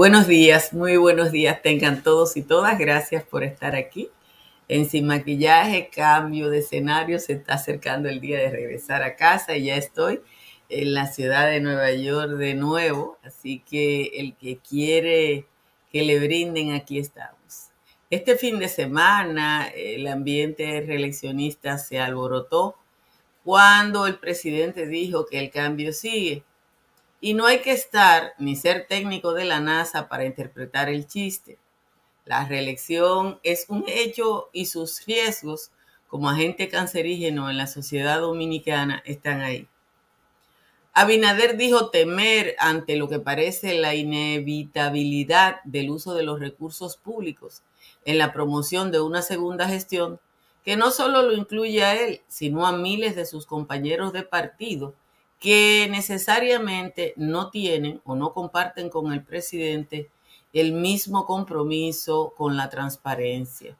Buenos días, muy buenos días tengan todos y todas. Gracias por estar aquí. En Sin Maquillaje, cambio de escenario, se está acercando el día de regresar a casa y ya estoy en la ciudad de Nueva York de nuevo. Así que el que quiere que le brinden, aquí estamos. Este fin de semana el ambiente reeleccionista se alborotó cuando el presidente dijo que el cambio sigue y no hay que estar ni ser técnico de la NASA para interpretar el chiste. La reelección es un hecho y sus riesgos como agente cancerígeno en la sociedad dominicana están ahí. Abinader dijo temer ante lo que parece la inevitabilidad del uso de los recursos públicos en la promoción de una segunda gestión que no solo lo incluye a él, sino a miles de sus compañeros de partido que necesariamente no tienen o no comparten con el presidente el mismo compromiso con la transparencia.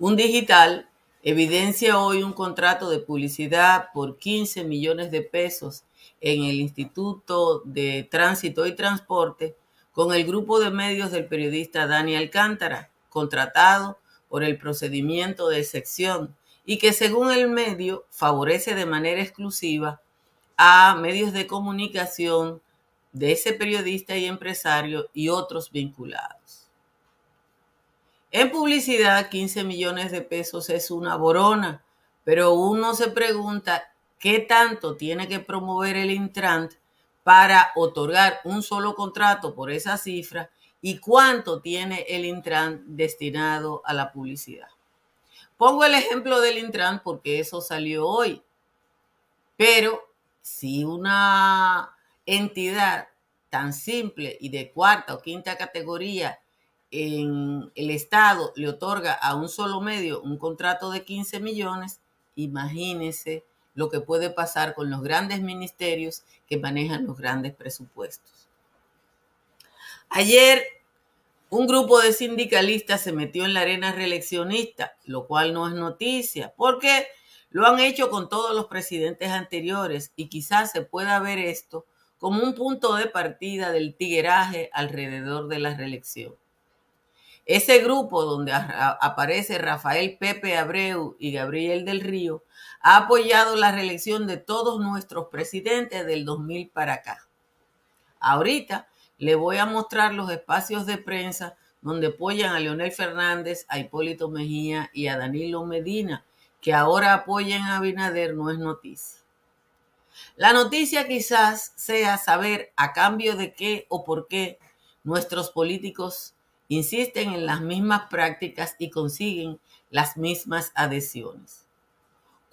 Un digital evidencia hoy un contrato de publicidad por 15 millones de pesos en el Instituto de Tránsito y Transporte con el grupo de medios del periodista Dani Alcántara, contratado por el procedimiento de sección y que según el medio favorece de manera exclusiva a medios de comunicación de ese periodista y empresario y otros vinculados. En publicidad, 15 millones de pesos es una borona, pero uno se pregunta qué tanto tiene que promover el Intrant para otorgar un solo contrato por esa cifra y cuánto tiene el Intrant destinado a la publicidad. Pongo el ejemplo del Intran porque eso salió hoy. Pero si una entidad tan simple y de cuarta o quinta categoría en el Estado le otorga a un solo medio un contrato de 15 millones, imagínese lo que puede pasar con los grandes ministerios que manejan los grandes presupuestos. Ayer un grupo de sindicalistas se metió en la arena reeleccionista, lo cual no es noticia, porque lo han hecho con todos los presidentes anteriores y quizás se pueda ver esto como un punto de partida del tigueraje alrededor de la reelección. Ese grupo donde aparece Rafael Pepe Abreu y Gabriel del Río ha apoyado la reelección de todos nuestros presidentes del 2000 para acá. Ahorita le voy a mostrar los espacios de prensa donde apoyan a Leonel Fernández, a Hipólito Mejía y a Danilo Medina, que ahora apoyan a Abinader no es noticia. La noticia quizás sea saber a cambio de qué o por qué nuestros políticos insisten en las mismas prácticas y consiguen las mismas adhesiones.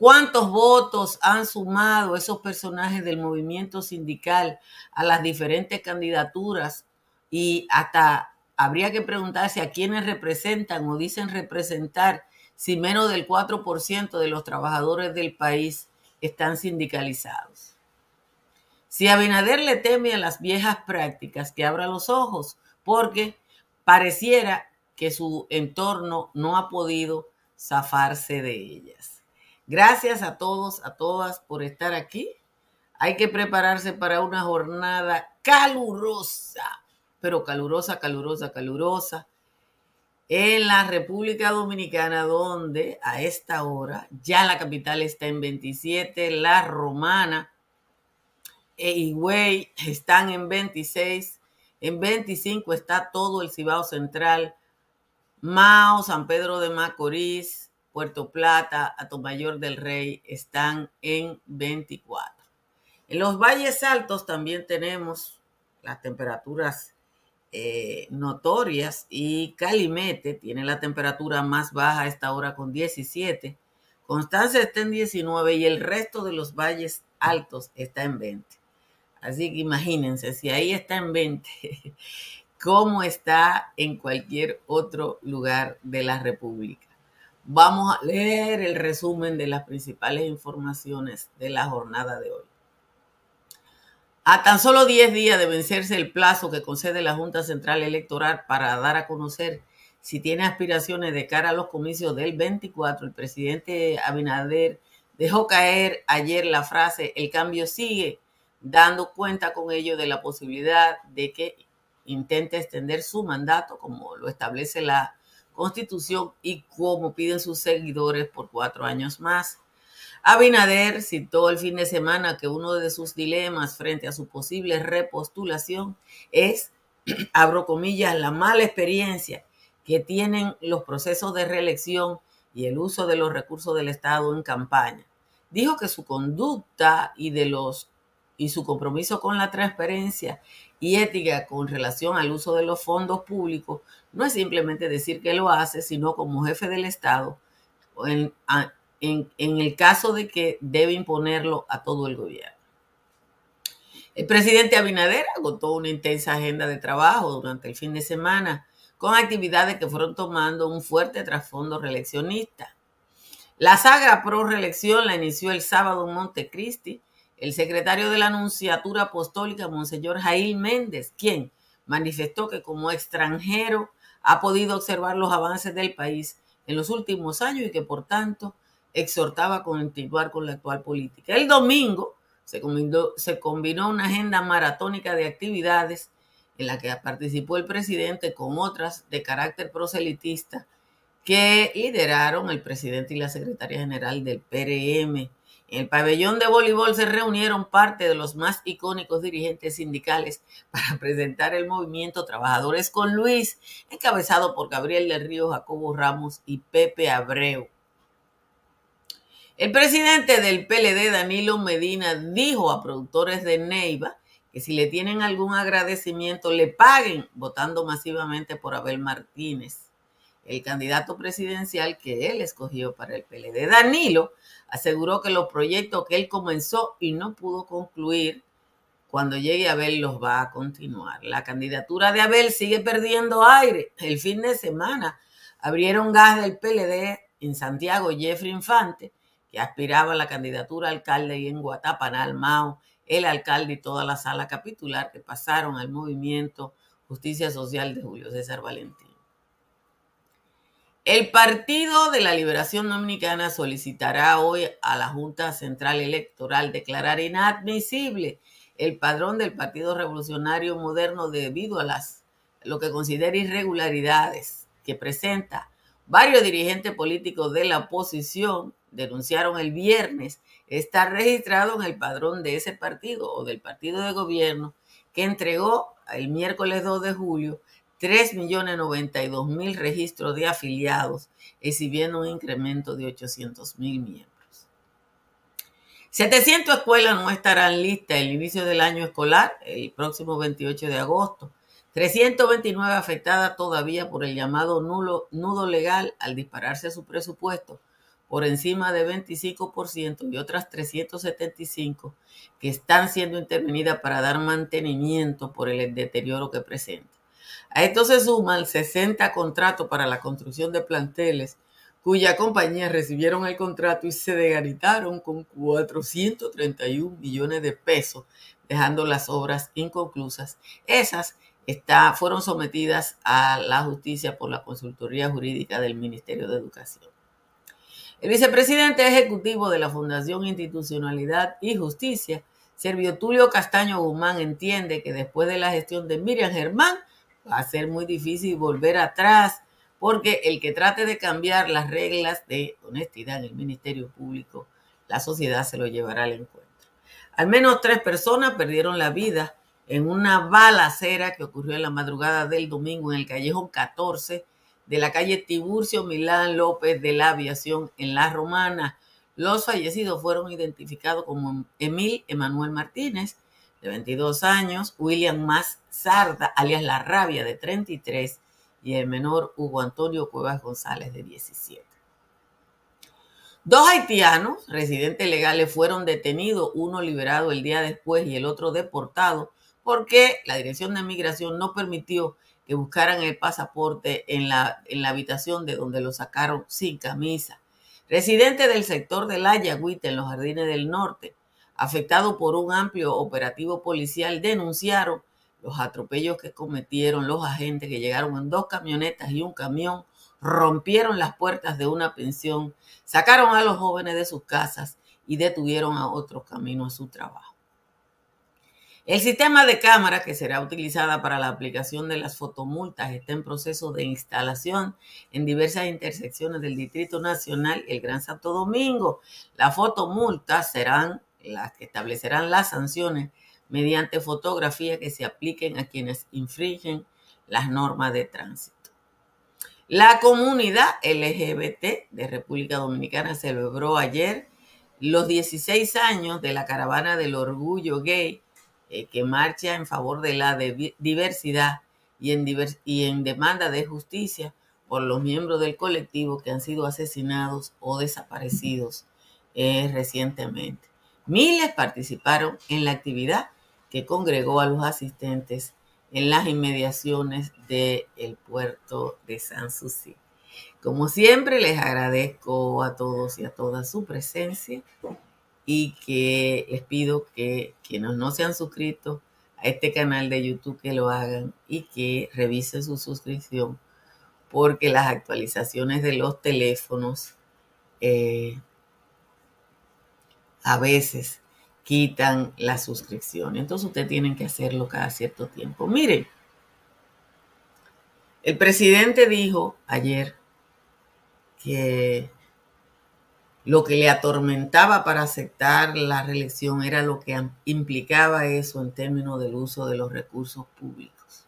¿Cuántos votos han sumado esos personajes del movimiento sindical a las diferentes candidaturas? Y hasta habría que preguntarse a quiénes representan o dicen representar si menos del 4% de los trabajadores del país están sindicalizados. Si Abinader le teme a las viejas prácticas, que abra los ojos, porque pareciera que su entorno no ha podido zafarse de ellas. Gracias a todos, a todas por estar aquí. Hay que prepararse para una jornada calurosa, pero calurosa, calurosa, calurosa, en la República Dominicana, donde a esta hora ya la capital está en 27, la Romana e Higüey están en 26, en 25 está todo el Cibao Central, Mao, San Pedro de Macorís, Puerto Plata, Atomayor del Rey están en 24. En los valles altos también tenemos las temperaturas eh, notorias y Calimete tiene la temperatura más baja a esta hora con 17. Constancia está en 19 y el resto de los valles altos está en 20. Así que imagínense, si ahí está en 20, ¿cómo está en cualquier otro lugar de la República? Vamos a leer el resumen de las principales informaciones de la jornada de hoy. A tan solo 10 días de vencerse el plazo que concede la Junta Central Electoral para dar a conocer si tiene aspiraciones de cara a los comicios del 24, el presidente Abinader dejó caer ayer la frase el cambio sigue dando cuenta con ello de la posibilidad de que intente extender su mandato, como lo establece la Constitución y como piden sus seguidores por cuatro años más. Abinader citó el fin de semana que uno de sus dilemas frente a su posible repostulación es, abro comillas, la mala experiencia que tienen los procesos de reelección y el uso de los recursos del Estado en campaña. Dijo que su conducta y de los y su compromiso con la transparencia y ética con relación al uso de los fondos públicos no es simplemente decir que lo hace, sino como jefe del Estado, en, en, el caso de que debe imponerlo a todo el gobierno. El presidente Abinader agotó una intensa agenda de trabajo durante el fin de semana con actividades que fueron tomando un fuerte trasfondo reeleccionista. La saga pro reelección la inició el sábado en Montecristi el secretario de la Anunciatura Apostólica, Monseñor Jail Méndez, quien manifestó que como extranjero ha podido observar los avances del país en los últimos años y que por tanto exhortaba a continuar con la actual política. El domingo se combinó, se combinó una agenda maratónica de actividades en la que participó el presidente con otras de carácter proselitista que lideraron el presidente y la secretaria general del PRM, el pabellón de voleibol se reunieron parte de los más icónicos dirigentes sindicales para presentar el movimiento Trabajadores con Luis, encabezado por Gabriel del Río, Jacobo Ramos y Pepe Abreu. El presidente del PLD, Danilo Medina, dijo a productores de Neiva que si le tienen algún agradecimiento, le paguen votando masivamente por Abel Martínez, el candidato presidencial que él escogió para el PLD. Danilo aseguró que los proyectos que él comenzó y no pudo concluir, cuando llegue Abel los va a continuar. La candidatura de Abel sigue perdiendo aire. El fin de semana abrieron gas del PLD en Santiago Jeffrey Infante, que aspiraba a la candidatura alcalde y en Guatapanal, Mao, el alcalde y toda la sala capitular que pasaron al movimiento Justicia Social de Julio César Valentín. El Partido de la Liberación Dominicana solicitará hoy a la Junta Central Electoral declarar inadmisible el padrón del Partido Revolucionario Moderno debido a las lo que considera irregularidades que presenta. Varios dirigentes políticos de la oposición denunciaron el viernes estar registrado en el padrón de ese partido o del partido de gobierno que entregó el miércoles 2 de julio 3.092.000 registros de afiliados, exhibiendo un incremento de 800.000 miembros. 700 escuelas no estarán listas el inicio del año escolar, el próximo 28 de agosto. 329 afectadas todavía por el llamado nudo legal al dispararse su presupuesto por encima de 25% y otras 375 que están siendo intervenidas para dar mantenimiento por el deterioro que presenta. A esto se suman 60 contratos para la construcción de planteles, cuya compañía recibieron el contrato y se degaritaron con 431 millones de pesos, dejando las obras inconclusas. Esas fueron sometidas a la justicia por la consultoría jurídica del Ministerio de Educación. El vicepresidente ejecutivo de la Fundación Institucionalidad y Justicia, Servio Tulio Castaño Guzmán, entiende que después de la gestión de Miriam Germán, va a ser muy difícil volver atrás, porque el que trate de cambiar las reglas de honestidad en el Ministerio Público, la sociedad se lo llevará al encuentro. Al menos tres personas perdieron la vida en una balacera que ocurrió en la madrugada del domingo en el callejón 14 de la calle Tiburcio Milán López de la Aviación en La Romana. Los fallecidos fueron identificados como Emil Emanuel Martínez, de 22 años, William Más Sarda, alias La Rabia, de 33, y el menor Hugo Antonio Cuevas González, de 17. Dos haitianos residentes legales fueron detenidos, uno liberado el día después y el otro deportado, porque la Dirección de Migración no permitió que buscaran el pasaporte en la, en la habitación de donde lo sacaron sin camisa. Residentes del sector de La Yagüita, en los Jardines del Norte, afectados por un amplio operativo policial, denunciaron los atropellos que cometieron los agentes que llegaron en dos camionetas y un camión, rompieron las puertas de una pensión, sacaron a los jóvenes de sus casas y detuvieron a otros camino a su trabajo. El sistema de cámara que será utilizada para la aplicación de las fotomultas está en proceso de instalación en diversas intersecciones del Distrito Nacional el Gran Santo Domingo. Las fotomultas serán las que establecerán las sanciones mediante fotografía que se apliquen a quienes infringen las normas de tránsito. La comunidad LGBT de República Dominicana celebró ayer los 16 años de la caravana del orgullo gay eh, que marcha en favor de la diversidad y en, demanda de justicia por los miembros del colectivo que han sido asesinados o desaparecidos eh, recientemente. Miles participaron en la actividad que congregó a los asistentes en las inmediaciones del puerto de Sanssouci. Como siempre, les agradezco a todos y a todas su presencia y que les pido que quienes no se han suscrito a este canal de YouTube que lo hagan y que revisen su suscripción porque las actualizaciones de los teléfonos eh, a veces quitan la suscripción. Entonces ustedes tienen que hacerlo cada cierto tiempo. Miren, el presidente dijo ayer que lo que le atormentaba para aceptar la reelección era lo que implicaba eso en términos del uso de los recursos públicos.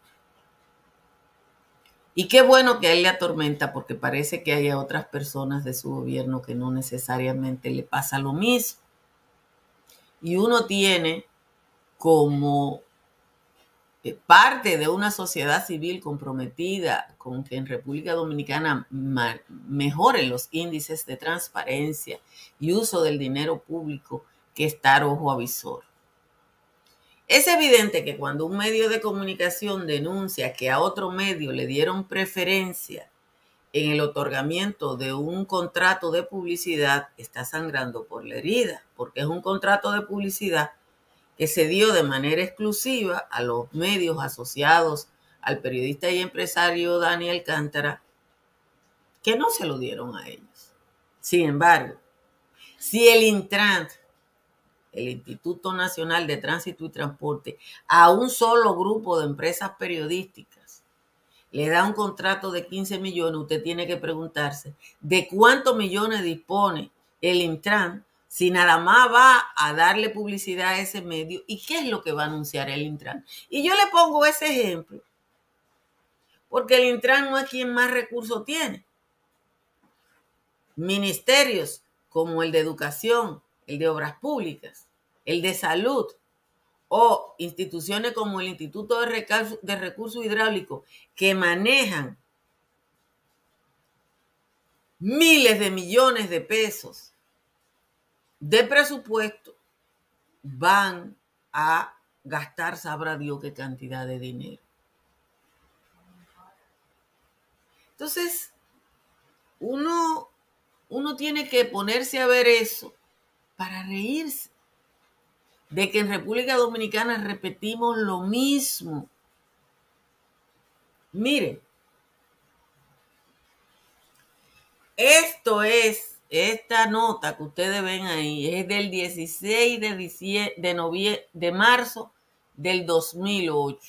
Y qué bueno que a él le atormenta porque parece que hay otras personas de su gobierno que no necesariamente le pasa lo mismo y uno tiene como eh, parte de una sociedad civil comprometida con que en República Dominicana mejoren los índices de transparencia y uso del dinero público que estar ojo avisor. Es evidente que cuando un medio de comunicación denuncia que a otro medio le dieron preferencia en el otorgamiento de un contrato de publicidad está sangrando por la herida, porque es un contrato de publicidad que se dio de manera exclusiva a los medios asociados al periodista y empresario Daniel Cántara, que no se lo dieron a ellos. Sin embargo, si el Intran, el Instituto Nacional de Tránsito y Transporte, a un solo grupo de empresas periodísticas, le da un contrato de 15 millones, usted tiene que preguntarse de cuántos millones dispone el Intran si nada más va a darle publicidad a ese medio y qué es lo que va a anunciar el Intran. Y yo le pongo ese ejemplo porque el Intran no es quien más recursos tiene. Ministerios como el de educación, el de obras públicas, el de salud, o instituciones como el Instituto de, Recursos Hidráulicos que manejan miles de millones de pesos de presupuesto, van a gastar, sabrá Dios qué cantidad de dinero. Entonces, uno, uno tiene que ponerse a ver eso para reírse de que en República Dominicana repetimos lo mismo. Miren, esto es, esta nota que ustedes ven ahí, es del 16 de, de, de marzo del 2008.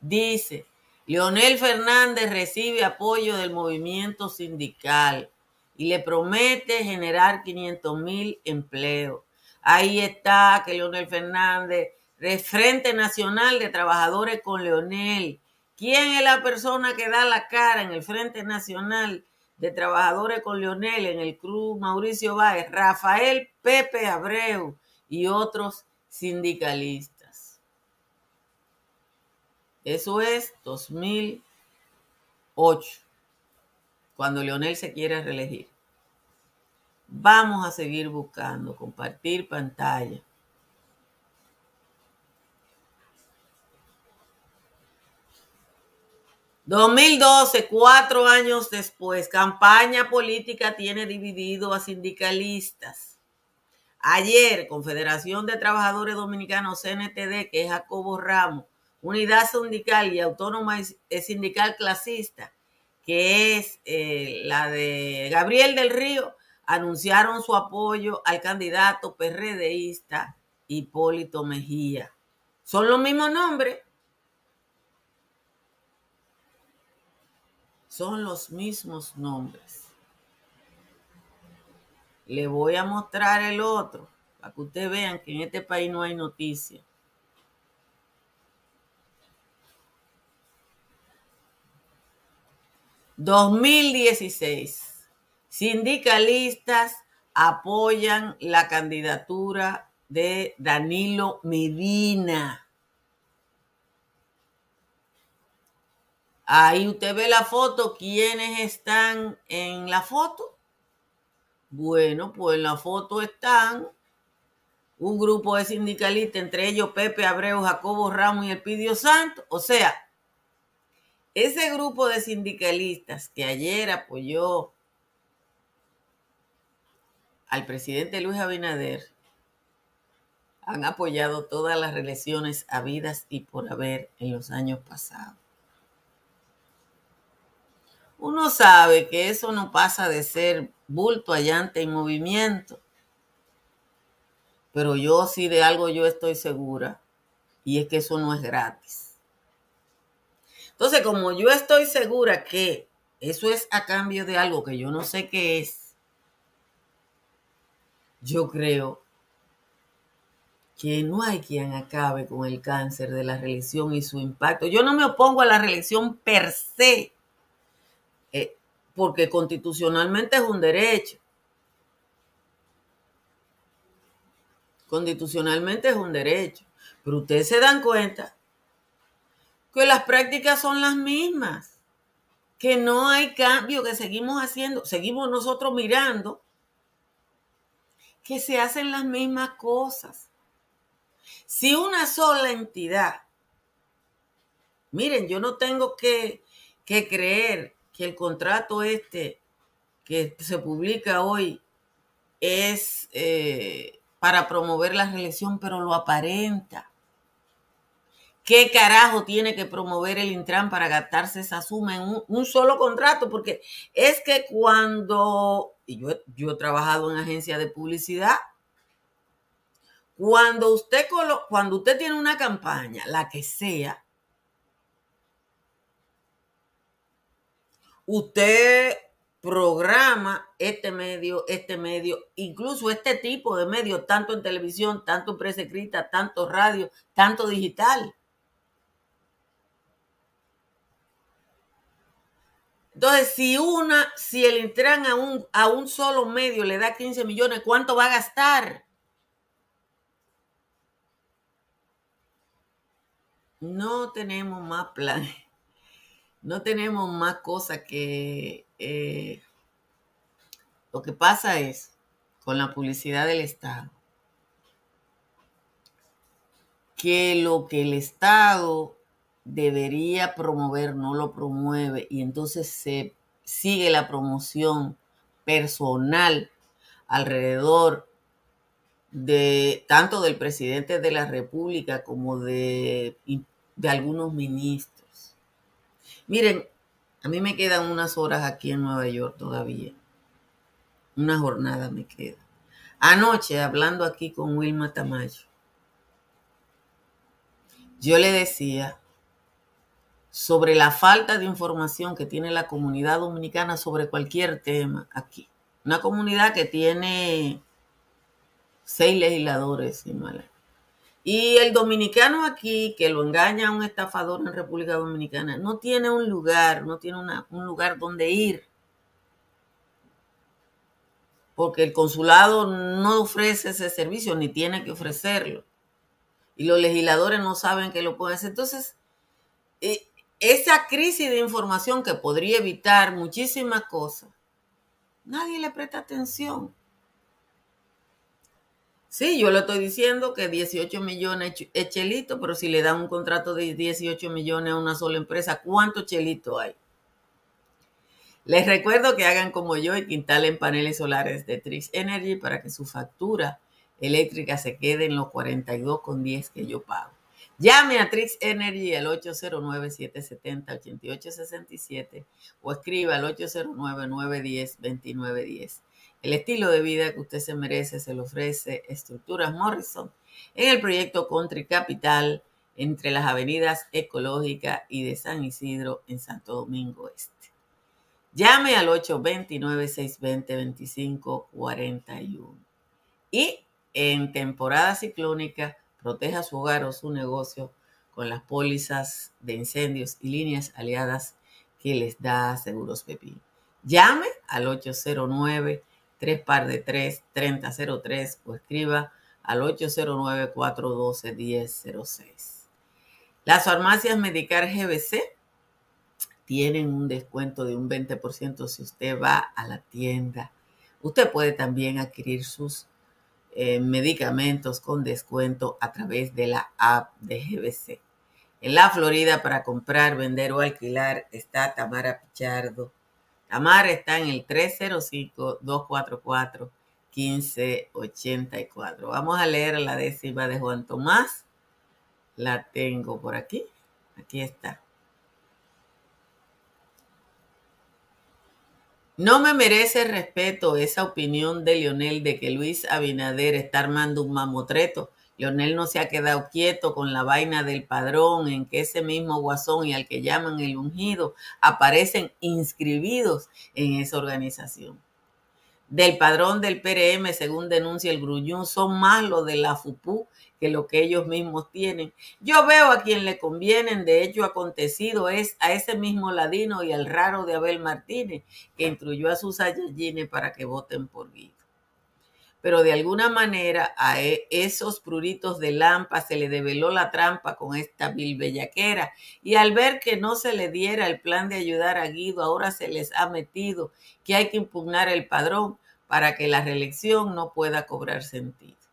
Dice, Leonel Fernández recibe apoyo del movimiento sindical y le promete generar 500 mil empleos. Ahí está que Leonel Fernández, de Frente Nacional de Trabajadores con Leonel. ¿Quién es la persona que da la cara en el Frente Nacional de Trabajadores con Leonel, en el Cruz Mauricio Báez? Rafael Pepe Abreu y otros sindicalistas. Eso es 2008, cuando Leonel se quiere reelegir. Vamos a seguir buscando, compartir pantalla. ...2012, cuatro años después... ...campaña política tiene dividido a sindicalistas... ...ayer, Confederación de Trabajadores Dominicanos, CNTD... ...que es Jacobo Ramos... ...Unidad Sindical y Autónoma Sindical Clasista... ...que es eh, la de Gabriel del Río anunciaron su apoyo al candidato PRDista Hipólito Mejía. Son los mismos nombres. Son los mismos nombres. Le voy a mostrar el otro para que ustedes vean que en este país no hay noticia. ¿2016? Sindicalistas apoyan la candidatura de Danilo Medina. Ahí usted ve la foto. ¿Quiénes están en la foto? Bueno, pues en la foto están un grupo de sindicalistas, entre ellos Pepe Abreu, Jacobo Ramos y Elpidio Santo. O sea, ese grupo de sindicalistas que ayer apoyó al presidente Luis Abinader han apoyado todas las reelecciones habidas y por haber en los años pasados. Uno sabe que eso no pasa de ser bulto allante en movimiento, pero yo sí de algo yo estoy segura, y es que eso no es gratis. Entonces, como yo estoy segura que eso es a cambio de algo que yo no sé qué es, yo creo que no hay quien acabe con el cáncer de la reelección y su impacto. Yo no me opongo a la reelección per se, eh, porque constitucionalmente es un derecho. Constitucionalmente es un derecho. Pero ustedes se dan cuenta que las prácticas son las mismas, que no hay cambio, que seguimos haciendo, seguimos nosotros mirando que se hacen las mismas cosas. Si una sola entidad, miren, yo no tengo que, creer que el contrato este que se publica hoy es eh, para promover la reelección, pero lo aparenta. ¿Qué carajo tiene que promover el Intran para gastarse esa suma en un, solo contrato? Porque es que cuando, y yo, yo he trabajado en agencia de publicidad, cuando usted, cuando usted tiene una campaña, la que sea, usted programa este medio, este medio, incluso este tipo de medios, tanto en televisión, tanto en prensa escrita, tanto radio, tanto digital. Entonces, si una, si el Intran a un, a un solo medio le da 15 millones, ¿cuánto va a gastar? No tenemos más planes. No tenemos más cosas que... Eh, lo que pasa es, con la publicidad del Estado, que lo que el Estado debería promover no lo promueve y entonces se sigue la promoción personal alrededor de tanto del presidente de la República como de, de algunos ministros. Miren, a mí me quedan unas horas aquí en Nueva York todavía. Una jornada me queda. Anoche, hablando aquí con Wilma Tamayo, yo le decía sobre la falta de información que tiene la comunidad dominicana sobre cualquier tema aquí. Una comunidad que tiene seis legisladores y Y el dominicano aquí, que lo engaña a un estafador en República Dominicana, no tiene un lugar, no tiene un lugar donde ir. Porque el consulado no ofrece ese servicio, ni tiene que ofrecerlo. Y los legisladores no saben que lo pueden hacer. Entonces, eh, esa crisis de información que podría evitar muchísimas cosas, nadie le presta atención. Sí, yo le estoy diciendo que 18 millones es chelito, pero si le dan un contrato de 18 millones a una sola empresa, ¿cuánto chelito hay? Les recuerdo que hagan como yo y que instalen paneles solares de Trix Energy para que su factura eléctrica se quede en los 42,10 que yo pago. Llame a Trix Energy al 809-770-8867 o escriba al 809-910-2910. El estilo de vida que usted se merece se le ofrece Estructuras Morrison en el proyecto Country Capital entre las avenidas Ecológica y de San Isidro en Santo Domingo Este. Llame al 829-620-2541. Y en temporada ciclónica, proteja su hogar o su negocio con las pólizas de incendios y líneas aliadas que les da Seguros Pepín. Llame al 809 3 par de 3 3003 o escriba al 809 412 1006. Las farmacias Medicar GBC tienen un descuento de un 20% si usted va a la tienda. Usted puede también adquirir sus eh, medicamentos con descuento a través de la app de GBC. En la Florida, para comprar, vender o alquilar, está Tamara Pichardo. Tamara está en el 305-244-1584. Vamos a leer la décima de Juan Tomás. La tengo por aquí. Aquí está. No me merece respeto esa opinión de Lionel de que Luis Abinader está armando un mamotreto. Lionel no se ha quedado quieto con la vaina del padrón en que ese mismo guasón y al que llaman el ungido aparecen inscribidos en esa organización. Del padrón del PRM, según denuncia el Gruñón, son más los de la FUPU que lo que ellos mismos tienen. Yo veo a quien le convienen, de hecho acontecido es a ese mismo ladino y al raro de Abel Martínez, que instruyó a sus ayayines para que voten por Guido. Pero de alguna manera a e, esos pruritos de Lampa se le develó la trampa con esta vil bellaquera y al ver que no se le diera el plan de ayudar a Guido, ahora se les ha metido que hay que impugnar el padrón para que la reelección no pueda cobrar sentido.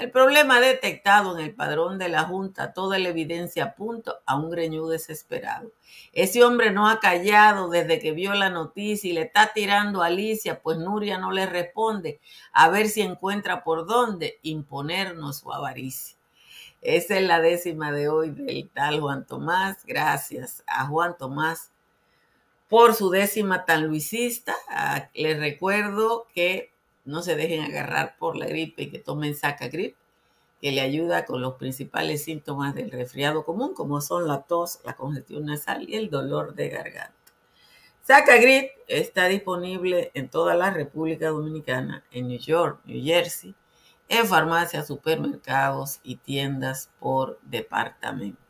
El problema detectado en el padrón de la Junta, toda la evidencia apunta a un greñú desesperado. Ese hombre no ha callado desde que vio la noticia y le está tirando a Alicia, pues Nuria no le responde, a ver si encuentra por dónde imponernos su avaricia. Esa es la décima de hoy del tal Juan Tomás. Gracias a Juan Tomás por su décima tan luisista. Ah, les recuerdo que no se dejen agarrar por la gripe y que tomen Sacagrip, que le ayuda con los principales síntomas del resfriado común, como son la tos, la congestión nasal y el dolor de garganta. Sacagrip está disponible en toda la República Dominicana, en New York, New Jersey, en farmacias, supermercados y tiendas por departamento.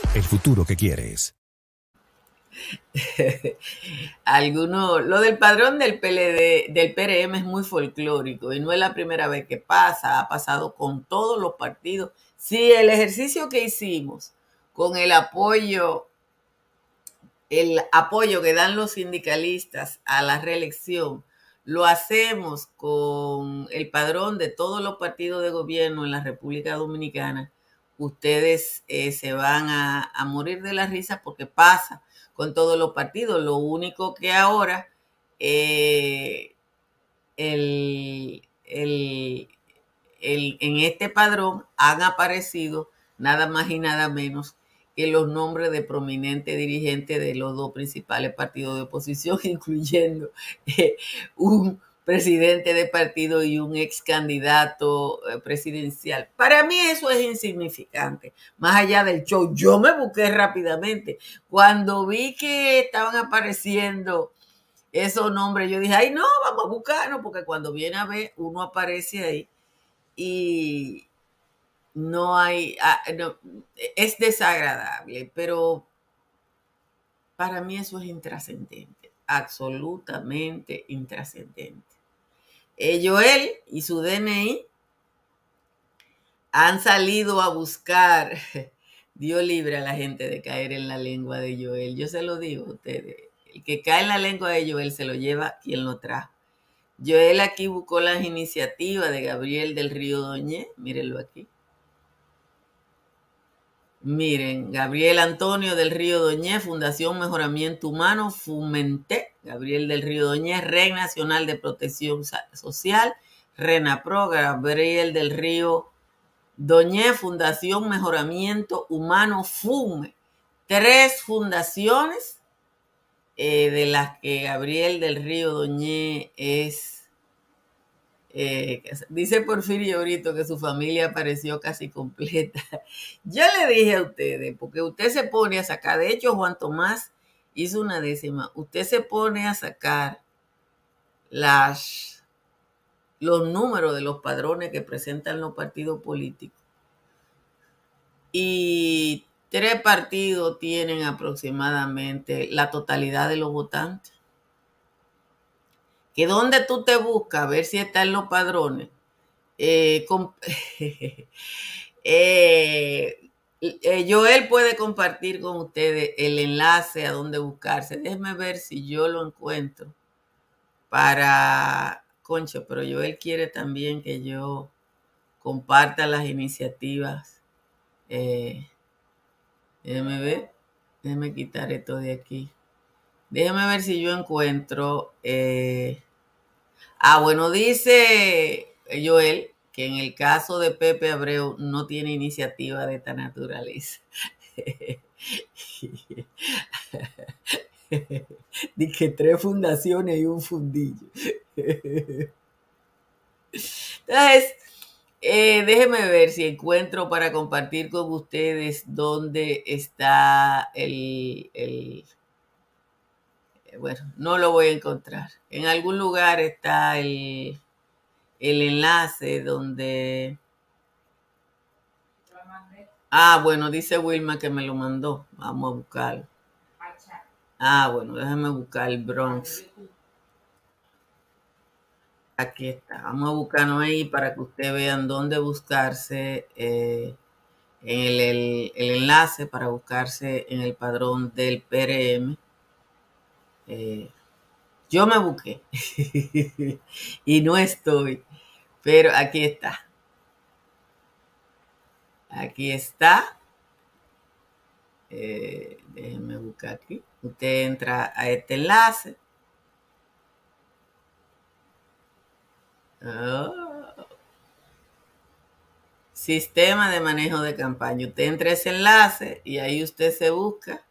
el futuro que quieres. Alguno, lo del padrón del PLD, del PRM es muy folclórico y no es la primera vez que pasa, ha pasado con todos los partidos. Si el ejercicio que hicimos con el apoyo, el apoyo que dan los sindicalistas a la reelección, lo hacemos con el padrón de todos los partidos de gobierno en la República Dominicana, ustedes eh, se van a, morir de la risa porque pasa con todos los partidos. Lo único que ahora eh, en este padrón han aparecido nada más y nada menos que los nombres de prominentes dirigentes de los dos principales partidos de oposición, incluyendo eh, un presidente de partido y un ex candidato eh, presidencial. Para mí eso es insignificante. Más allá del show, yo me busqué rápidamente. Cuando vi que estaban apareciendo esos nombres, yo dije, ay, no, vamos a buscarnos, porque cuando viene a ver, uno aparece ahí y no hay, ah, es desagradable, pero para mí eso es intrascendente, absolutamente intrascendente. Eh, Joel y su DNI han salido a buscar, Dios libre a la gente de caer en la lengua de Joel. Yo se lo digo a ustedes, el que cae en la lengua de Joel se lo lleva quien lo trajo. Joel aquí buscó las iniciativas de Gabriel del Río Doñé, mírenlo aquí. Miren, Gabriel Antonio del Río Doñez, Fundación Mejoramiento Humano, Fumente, Gabriel del Río Doñez, Red Nacional de Protección Social, RENAPRO, Gabriel del Río Doñez, Fundación Mejoramiento Humano, FUME. Tres fundaciones eh, de las que Gabriel del Río Doñé es eh, dice Porfirio Brito que su familia apareció casi completa. Yo le dije a ustedes, porque usted se pone a sacar, de hecho Juan Tomás hizo una décima, usted se pone a sacar las, los números de los padrones que presentan los partidos políticos. Y tres partidos tienen aproximadamente la totalidad de los votantes que donde tú te buscas a ver si está en los padrones, eh, eh, eh, Joel puede compartir con ustedes el enlace a donde buscarse. Déjenme ver si yo lo encuentro para Concho, pero Joel quiere también que yo comparta las iniciativas. déjenme ver, déjenme quitar esto de aquí. Déjame ver si yo encuentro. Eh, ah, bueno, dice Joel que en el caso de Pepe Abreu no tiene iniciativa de esta naturaleza. Dije tres fundaciones y un fundillo. Entonces, eh, déjeme ver si encuentro para compartir con ustedes dónde está el bueno, no lo voy a encontrar. En algún lugar está el, el enlace donde... Ah, bueno, dice Wilma que me lo mandó. Vamos a buscarlo. Ah, bueno, déjame buscar el Bronx. Aquí está. Vamos a buscarlo ahí para que ustedes vean dónde buscarse eh, el, el, el enlace para buscarse en el padrón del PRM. Eh, yo me busqué y no estoy, pero aquí está. Aquí está. Eh, déjenme buscar aquí. Usted entra a este enlace. Oh. Sistema de manejo de campaña. Usted entra a ese enlace y ahí usted se busca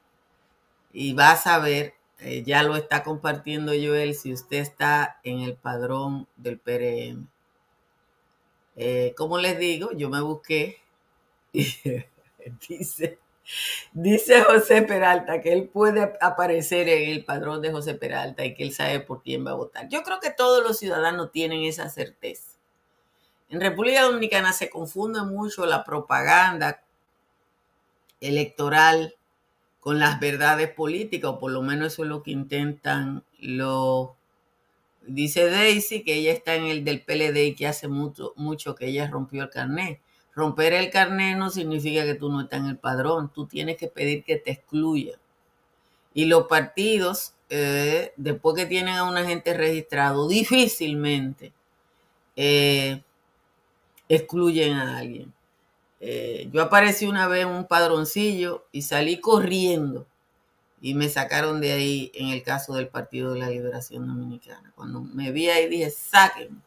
y va a saber eh, ya lo está compartiendo Joel si usted está en el padrón del PRM. Eh, como les digo, yo me busqué y dice, dice José Peralta que él puede aparecer en el padrón de José Peralta y que él sabe por quién va a votar. Yo creo que todos los ciudadanos tienen esa certeza. En República Dominicana se confunde mucho la propaganda electoral con las verdades políticas, o por lo menos eso es lo que intentan los... Dice Daisy que ella está en el del PLD y que hace mucho, mucho que ella rompió el carnet. Romper el carnet no significa que tú no estás en el padrón, tú tienes que pedir que te excluya. Y los partidos, eh, después que tienen a un agente registrado, difícilmente eh, excluyen a alguien. Eh, yo aparecí una vez en un padroncillo y salí corriendo y me sacaron de ahí en el caso del Partido de la Liberación Dominicana. Cuando me vi ahí dije, sáquenme.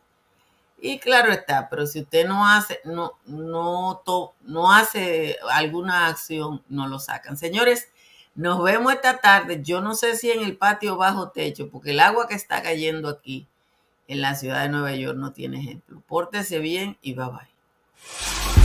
Y claro está, pero si usted no hace, no, no, no hace alguna acción, no lo sacan. Señores, nos vemos esta tarde. Yo no sé si en el patio bajo techo, porque el agua que está cayendo aquí en la ciudad de Nueva York no tiene ejemplo. Pórtese bien y bye bye.